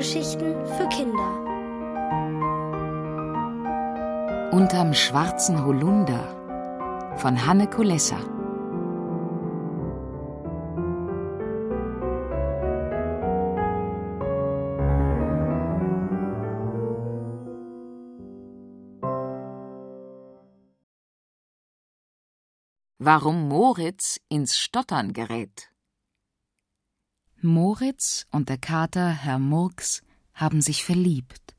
Hörgeschichten für Kinder. Unterm schwarzen Holunder von Hanne Kulessa. Warum Moritz ins Stottern gerät. Moritz und der Kater Herr Murks haben sich verliebt.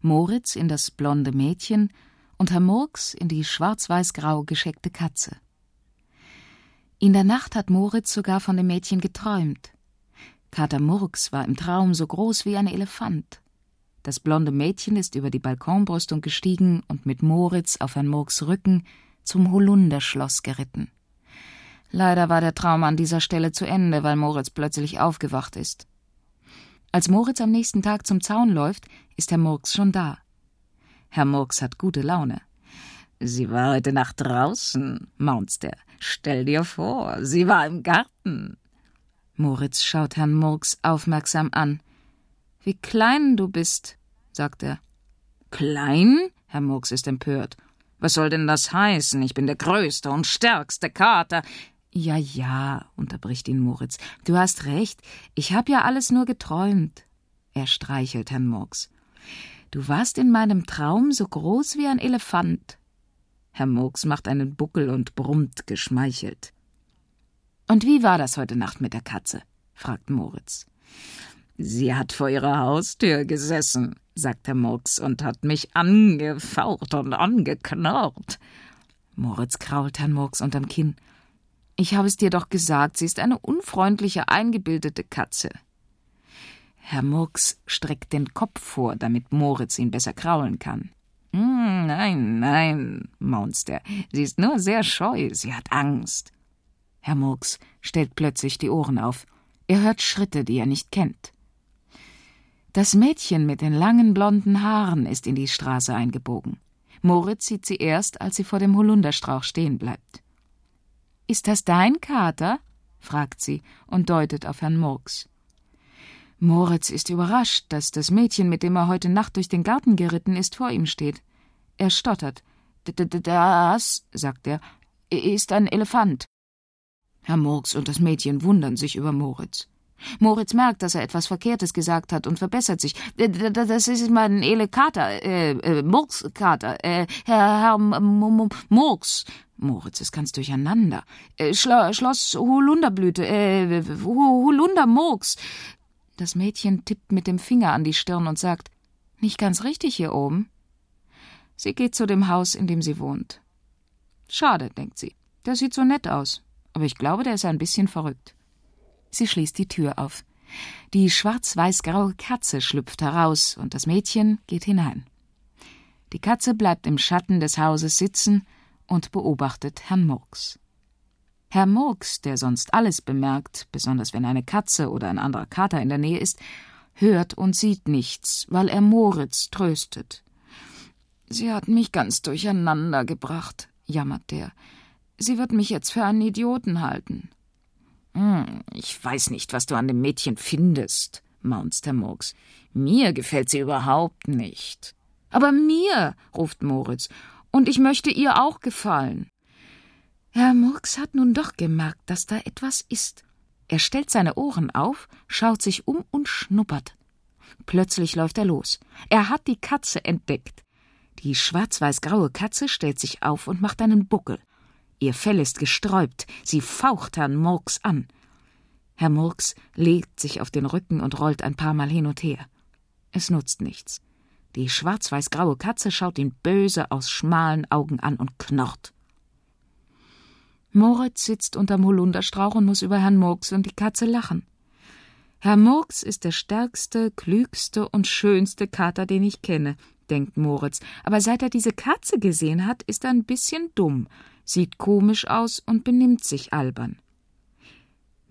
Moritz in das blonde Mädchen und Herr Murks in die schwarz-weiß-grau gescheckte Katze. In der Nacht hat Moritz sogar von dem Mädchen geträumt. Kater Murks war im Traum so groß wie ein Elefant. Das blonde Mädchen ist über die Balkonbrüstung gestiegen und mit Moritz auf Herrn Murks Rücken zum Holunderschloss geritten. Leider war der Traum an dieser Stelle zu Ende, weil Moritz plötzlich aufgewacht ist. Als Moritz am nächsten Tag zum Zaun läuft, ist Herr Murks schon da. Herr Murks hat gute Laune. Sie war heute Nacht draußen, maunzt er. Stell dir vor, sie war im Garten. Moritz schaut Herrn Murks aufmerksam an. Wie klein du bist, sagt er. Klein? Herr Murks ist empört. Was soll denn das heißen? Ich bin der größte und stärkste Kater. Ja, ja, unterbricht ihn Moritz. Du hast recht. Ich hab ja alles nur geträumt. Er streichelt Herrn Murks. Du warst in meinem Traum so groß wie ein Elefant. Herr Murks macht einen Buckel und brummt geschmeichelt. Und wie war das heute Nacht mit der Katze? fragt Moritz. Sie hat vor ihrer Haustür gesessen, sagt Herr Murks und hat mich angefaucht und angeknurrt. Moritz krault Herrn Murks unterm Kinn. Ich habe es dir doch gesagt, sie ist eine unfreundliche, eingebildete Katze. Herr Murks streckt den Kopf vor, damit Moritz ihn besser kraulen kann. Hm, nein, nein, maunzt er. Sie ist nur sehr scheu, sie hat Angst. Herr Murks stellt plötzlich die Ohren auf. Er hört Schritte, die er nicht kennt. Das Mädchen mit den langen blonden Haaren ist in die Straße eingebogen. Moritz sieht sie erst, als sie vor dem Holunderstrauch stehen bleibt. Ist das dein Kater? fragt sie und deutet auf Herrn Murks. Moritz ist überrascht, dass das Mädchen, mit dem er heute Nacht durch den Garten geritten ist, vor ihm steht. Er stottert. Das, sagt er, ist ein Elefant. Herr Murks und das Mädchen wundern sich über Moritz. Moritz merkt, dass er etwas Verkehrtes gesagt hat und verbessert sich. Das ist mein Elekater, äh, äh, Murkskater, äh, Herr, Herr Murks. Moritz ist ganz durcheinander. Äh, Schlo Schloss Holunderblüte, äh, Holundermurks. Das Mädchen tippt mit dem Finger an die Stirn und sagt, nicht ganz richtig hier oben. Sie geht zu dem Haus, in dem sie wohnt. Schade, denkt sie. Der sieht so nett aus. Aber ich glaube, der ist ein bisschen verrückt. Sie schließt die Tür auf. Die schwarz-weiß-graue Katze schlüpft heraus und das Mädchen geht hinein. Die Katze bleibt im Schatten des Hauses sitzen und beobachtet Herrn Murks. Herr Murks, der sonst alles bemerkt, besonders wenn eine Katze oder ein anderer Kater in der Nähe ist, hört und sieht nichts, weil er Moritz tröstet. Sie hat mich ganz durcheinander gebracht, jammert der. Sie wird mich jetzt für einen Idioten halten. Hm, ich weiß nicht, was du an dem Mädchen findest, maunzt Murks. Mir gefällt sie überhaupt nicht. Aber mir, ruft Moritz, und ich möchte ihr auch gefallen. Herr Murks hat nun doch gemerkt, dass da etwas ist. Er stellt seine Ohren auf, schaut sich um und schnuppert. Plötzlich läuft er los. Er hat die Katze entdeckt. Die schwarz-weiß-graue Katze stellt sich auf und macht einen Buckel. Ihr Fell ist gesträubt, sie faucht Herrn Murks an. Herr Murks legt sich auf den Rücken und rollt ein paar Mal hin und her. Es nutzt nichts. Die schwarz-weiß-graue Katze schaut ihn böse aus schmalen Augen an und knurrt. Moritz sitzt unterm Holunderstrauch und muss über Herrn Murks und die Katze lachen. Herr Murks ist der stärkste, klügste und schönste Kater, den ich kenne, denkt Moritz, aber seit er diese Katze gesehen hat, ist er ein bisschen dumm sieht komisch aus und benimmt sich albern.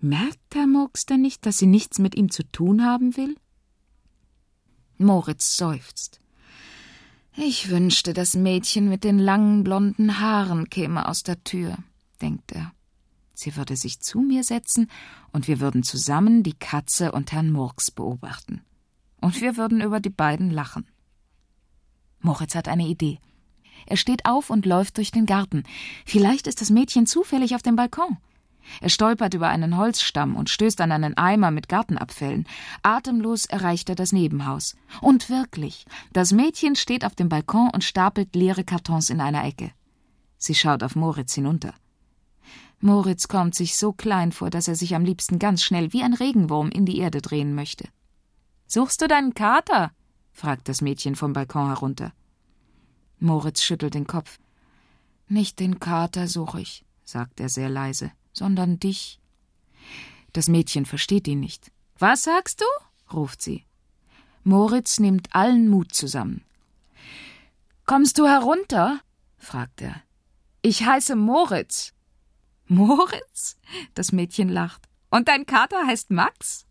Merkt Herr Murks denn nicht, dass sie nichts mit ihm zu tun haben will? Moritz seufzt. Ich wünschte, das Mädchen mit den langen blonden Haaren käme aus der Tür, denkt er. Sie würde sich zu mir setzen und wir würden zusammen die Katze und Herrn Murks beobachten. Und wir würden über die beiden lachen. Moritz hat eine Idee. Er steht auf und läuft durch den Garten. Vielleicht ist das Mädchen zufällig auf dem Balkon. Er stolpert über einen Holzstamm und stößt an einen Eimer mit Gartenabfällen. Atemlos erreicht er das Nebenhaus. Und wirklich, das Mädchen steht auf dem Balkon und stapelt leere Kartons in einer Ecke. Sie schaut auf Moritz hinunter. Moritz kommt sich so klein vor, dass er sich am liebsten ganz schnell wie ein Regenwurm in die Erde drehen möchte. Suchst du deinen Kater? fragt das Mädchen vom Balkon herunter. Moritz schüttelt den Kopf. Nicht den Kater suche ich, sagt er sehr leise, sondern dich. Das Mädchen versteht ihn nicht. Was sagst du? ruft sie. Moritz nimmt allen Mut zusammen. Kommst du herunter? fragt er. Ich heiße Moritz. Moritz? Das Mädchen lacht. Und dein Kater heißt Max?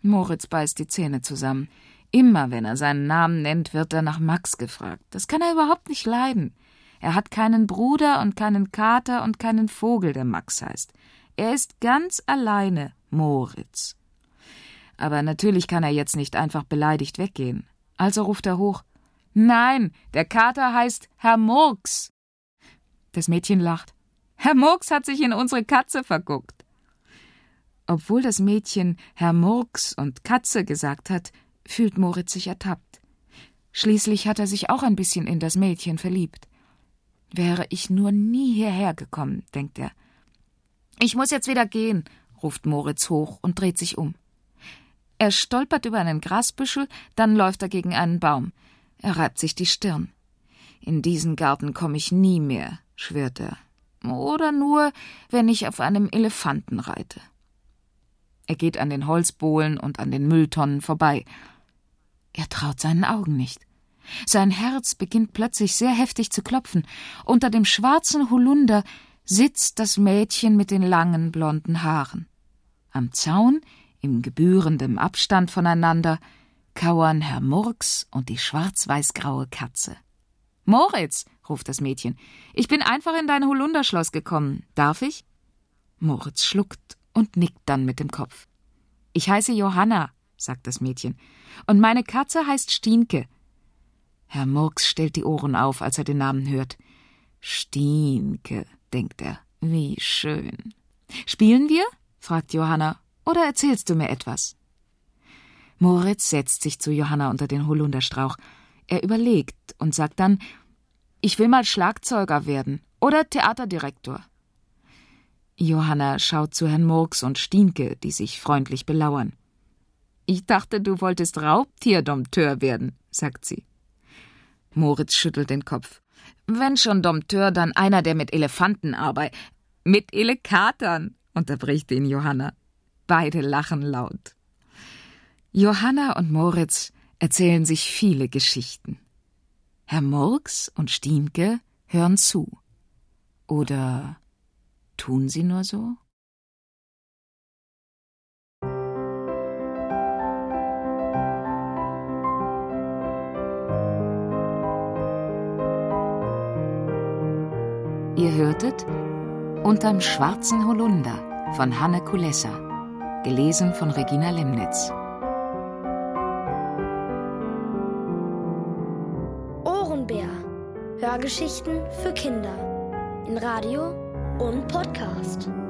Moritz beißt die Zähne zusammen. Immer wenn er seinen Namen nennt, wird er nach Max gefragt. Das kann er überhaupt nicht leiden. Er hat keinen Bruder und keinen Kater und keinen Vogel, der Max heißt. Er ist ganz alleine Moritz. Aber natürlich kann er jetzt nicht einfach beleidigt weggehen. Also ruft er hoch Nein, der Kater heißt Herr Murks. Das Mädchen lacht. Herr Murks hat sich in unsere Katze verguckt. Obwohl das Mädchen Herr Murks und Katze gesagt hat, fühlt Moritz sich ertappt. Schließlich hat er sich auch ein bisschen in das Mädchen verliebt. Wäre ich nur nie hierher gekommen, denkt er. Ich muss jetzt wieder gehen, ruft Moritz hoch und dreht sich um. Er stolpert über einen Grasbüschel, dann läuft er gegen einen Baum. Er reibt sich die Stirn. In diesen Garten komme ich nie mehr, schwört er oder nur, wenn ich auf einem Elefanten reite. Er geht an den Holzbohlen und an den Mülltonnen vorbei. Er traut seinen Augen nicht. Sein Herz beginnt plötzlich sehr heftig zu klopfen. Unter dem schwarzen Holunder sitzt das Mädchen mit den langen blonden Haaren. Am Zaun, im gebührendem Abstand voneinander, kauern Herr Murks und die schwarz-weiß-graue Katze. Moritz, ruft das Mädchen, ich bin einfach in dein Holunderschloss gekommen. Darf ich? Moritz schluckt und nickt dann mit dem Kopf. Ich heiße Johanna, sagt das Mädchen, und meine Katze heißt Stienke. Herr Murks stellt die Ohren auf, als er den Namen hört. Stienke, denkt er, wie schön. Spielen wir? fragt Johanna, oder erzählst du mir etwas? Moritz setzt sich zu Johanna unter den Holunderstrauch. Er überlegt und sagt dann Ich will mal Schlagzeuger werden oder Theaterdirektor. Johanna schaut zu Herrn Murks und Stienke, die sich freundlich belauern. Ich dachte, du wolltest Raubtierdompteur werden, sagt sie. Moritz schüttelt den Kopf. Wenn schon Dompteur, dann einer, der mit Elefanten arbeitet. Mit Elekatern, unterbricht ihn Johanna. Beide lachen laut. Johanna und Moritz erzählen sich viele Geschichten. Herr Murks und Stienke hören zu. Oder tun sie nur so? Ihr hörtet Unterm schwarzen Holunder von Hanne Kulessa, gelesen von Regina Lemnitz. Hörgeschichten für Kinder in Radio Podcast.